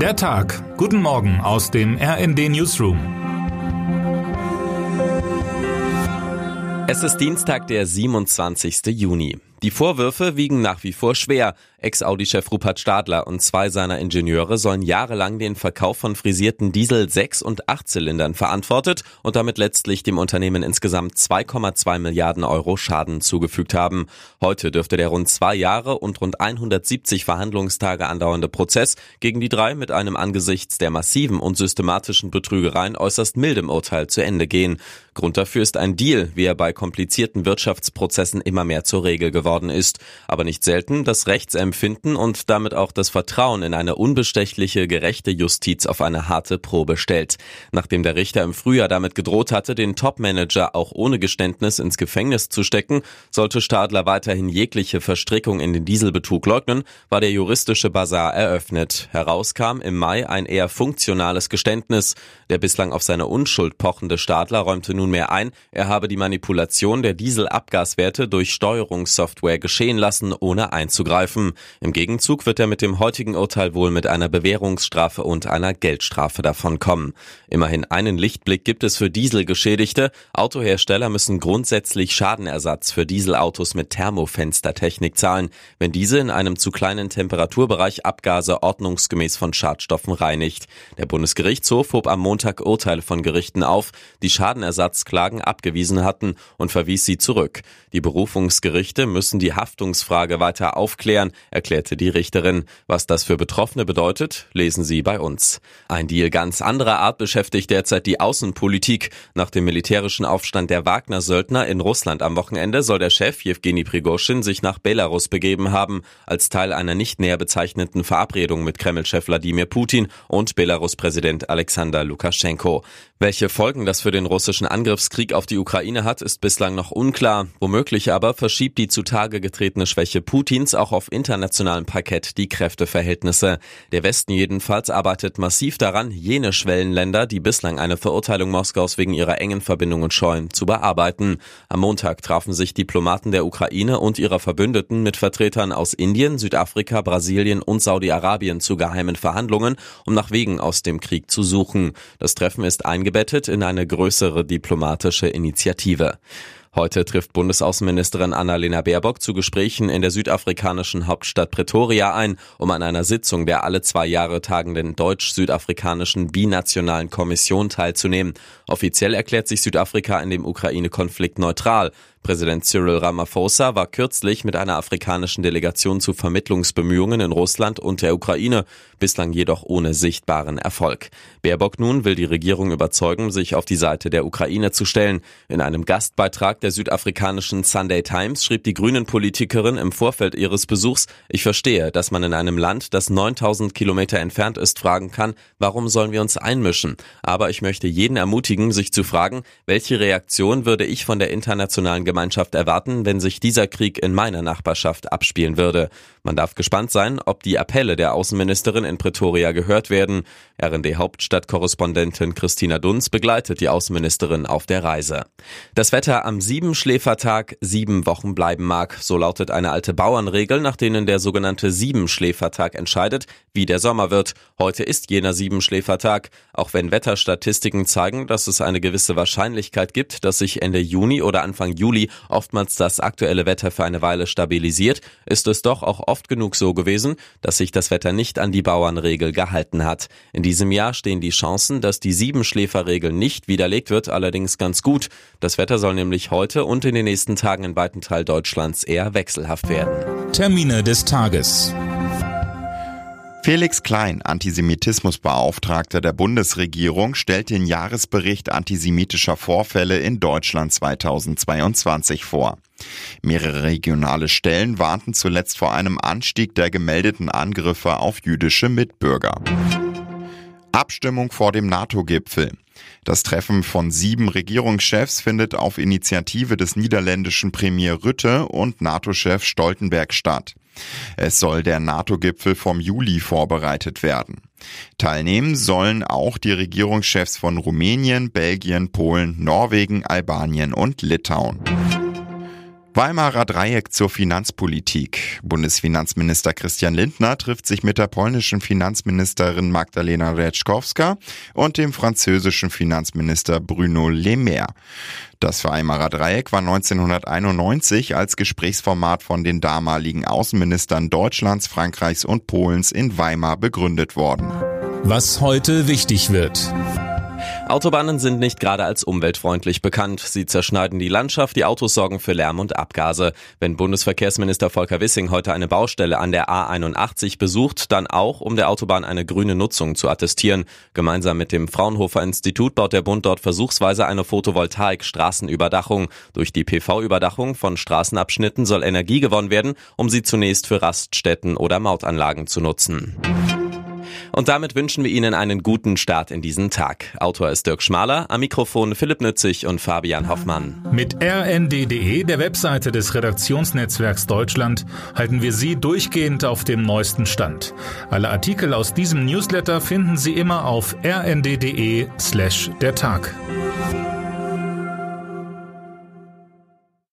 Der Tag. Guten Morgen aus dem RND Newsroom. Es ist Dienstag, der 27. Juni. Die Vorwürfe wiegen nach wie vor schwer. Ex-Audi-Chef Rupert Stadler und zwei seiner Ingenieure sollen jahrelang den Verkauf von frisierten Diesel 6 und 8 Zylindern verantwortet und damit letztlich dem Unternehmen insgesamt 2,2 Milliarden Euro Schaden zugefügt haben. Heute dürfte der rund zwei Jahre und rund 170 Verhandlungstage andauernde Prozess gegen die drei mit einem angesichts der massiven und systematischen Betrügereien äußerst mildem Urteil zu Ende gehen. Grund dafür ist ein Deal, wie er bei komplizierten Wirtschaftsprozessen immer mehr zur Regel geworden ist. Aber nicht selten das Rechtsempfinden und damit auch das Vertrauen in eine unbestechliche, gerechte Justiz auf eine harte Probe stellt. Nachdem der Richter im Frühjahr damit gedroht hatte, den Topmanager auch ohne Geständnis ins Gefängnis zu stecken, sollte Stadler weiterhin jegliche Verstrickung in den Dieselbetrug leugnen, war der juristische Bazar eröffnet. Herauskam im Mai ein eher funktionales Geständnis. Der bislang auf seine Unschuld pochende Stadler räumte nun nunmehr ein, er habe die Manipulation der Dieselabgaswerte durch Steuerungssoftware geschehen lassen, ohne einzugreifen. Im Gegenzug wird er mit dem heutigen Urteil wohl mit einer Bewährungsstrafe und einer Geldstrafe davonkommen. Immerhin einen Lichtblick gibt es für Dieselgeschädigte. Autohersteller müssen grundsätzlich Schadenersatz für Dieselautos mit Thermofenstertechnik zahlen, wenn diese in einem zu kleinen Temperaturbereich Abgase ordnungsgemäß von Schadstoffen reinigt. Der Bundesgerichtshof hob am Montag Urteile von Gerichten auf, die Schadenersatz Ersatzklagen abgewiesen hatten und verwies sie zurück. Die Berufungsgerichte müssen die Haftungsfrage weiter aufklären, erklärte die Richterin. Was das für Betroffene bedeutet, lesen Sie bei uns. Ein Deal ganz anderer Art beschäftigt derzeit die Außenpolitik. Nach dem militärischen Aufstand der Wagner-Söldner in Russland am Wochenende soll der Chef Jewgeni Prigoschin sich nach Belarus begeben haben, als Teil einer nicht näher bezeichneten Verabredung mit Kreml-Chef Wladimir Putin und Belarus-Präsident Alexander Lukaschenko. Welche Folgen das für den russischen Angriffskrieg auf die Ukraine hat, ist bislang noch unklar. Womöglich aber verschiebt die zutage getretene Schwäche Putins auch auf internationalem Parkett die Kräfteverhältnisse. Der Westen jedenfalls arbeitet massiv daran, jene Schwellenländer, die bislang eine Verurteilung Moskaus wegen ihrer engen Verbindungen scheuen, zu bearbeiten. Am Montag trafen sich Diplomaten der Ukraine und ihrer Verbündeten mit Vertretern aus Indien, Südafrika, Brasilien und Saudi-Arabien zu geheimen Verhandlungen, um nach Wegen aus dem Krieg zu suchen. Das Treffen ist eingebettet in eine größere diplomatische Initiative. Heute trifft Bundesaußenministerin Annalena Baerbock zu Gesprächen in der südafrikanischen Hauptstadt Pretoria ein, um an einer Sitzung der alle zwei Jahre tagenden deutsch-südafrikanischen binationalen Kommission teilzunehmen. Offiziell erklärt sich Südafrika in dem Ukraine-Konflikt neutral. Präsident Cyril Ramaphosa war kürzlich mit einer afrikanischen Delegation zu Vermittlungsbemühungen in Russland und der Ukraine, bislang jedoch ohne sichtbaren Erfolg. Baerbock nun will die Regierung überzeugen, sich auf die Seite der Ukraine zu stellen. In einem Gastbeitrag der südafrikanischen Sunday Times schrieb die Grünen-Politikerin im Vorfeld ihres Besuchs, ich verstehe, dass man in einem Land, das 9000 Kilometer entfernt ist, fragen kann, warum sollen wir uns einmischen? Aber ich möchte jeden ermutigen, sich zu fragen, welche Reaktion würde ich von der internationalen Gemeinschaft erwarten, wenn sich dieser Krieg in meiner Nachbarschaft abspielen würde. Man darf gespannt sein, ob die Appelle der Außenministerin in Pretoria gehört werden. RND-Hauptstadtkorrespondentin Christina Dunz begleitet die Außenministerin auf der Reise. Das Wetter am Siebenschläfertag sieben Wochen bleiben mag. So lautet eine alte Bauernregel, nach denen der sogenannte Siebenschläfertag entscheidet, wie der Sommer wird. Heute ist jener Siebenschläfertag. Auch wenn Wetterstatistiken zeigen, dass es eine gewisse Wahrscheinlichkeit gibt, dass sich Ende Juni oder Anfang Juli oftmals das aktuelle Wetter für eine Weile stabilisiert, ist es doch auch oft genug so gewesen, dass sich das Wetter nicht an die Bauernregel gehalten hat. In diesem Jahr stehen die Chancen, dass die Siebenschläferregel nicht widerlegt wird, allerdings ganz gut. Das Wetter soll nämlich heute und in den nächsten Tagen in weiten Teil Deutschlands eher wechselhaft werden. Termine des Tages. Felix Klein, Antisemitismusbeauftragter der Bundesregierung, stellt den Jahresbericht antisemitischer Vorfälle in Deutschland 2022 vor. Mehrere regionale Stellen warnten zuletzt vor einem Anstieg der gemeldeten Angriffe auf jüdische Mitbürger. Abstimmung vor dem NATO-Gipfel. Das Treffen von sieben Regierungschefs findet auf Initiative des niederländischen Premier Rütte und NATO-Chef Stoltenberg statt. Es soll der NATO-Gipfel vom Juli vorbereitet werden. Teilnehmen sollen auch die Regierungschefs von Rumänien, Belgien, Polen, Norwegen, Albanien und Litauen. Weimarer Dreieck zur Finanzpolitik. Bundesfinanzminister Christian Lindner trifft sich mit der polnischen Finanzministerin Magdalena Retschkowska und dem französischen Finanzminister Bruno Le Maire. Das Weimarer Dreieck war 1991 als Gesprächsformat von den damaligen Außenministern Deutschlands, Frankreichs und Polens in Weimar begründet worden. Was heute wichtig wird. Autobahnen sind nicht gerade als umweltfreundlich bekannt. Sie zerschneiden die Landschaft, die Autos sorgen für Lärm und Abgase. Wenn Bundesverkehrsminister Volker Wissing heute eine Baustelle an der A81 besucht, dann auch, um der Autobahn eine grüne Nutzung zu attestieren. Gemeinsam mit dem Fraunhofer Institut baut der Bund dort versuchsweise eine Photovoltaik-Straßenüberdachung. Durch die PV-Überdachung von Straßenabschnitten soll Energie gewonnen werden, um sie zunächst für Raststätten oder Mautanlagen zu nutzen. Und damit wünschen wir Ihnen einen guten Start in diesen Tag. Autor ist Dirk Schmaler, am Mikrofon Philipp Nützig und Fabian Hoffmann. Mit rnd.de, der Webseite des Redaktionsnetzwerks Deutschland, halten wir Sie durchgehend auf dem neuesten Stand. Alle Artikel aus diesem Newsletter finden Sie immer auf rnd.de slash der Tag.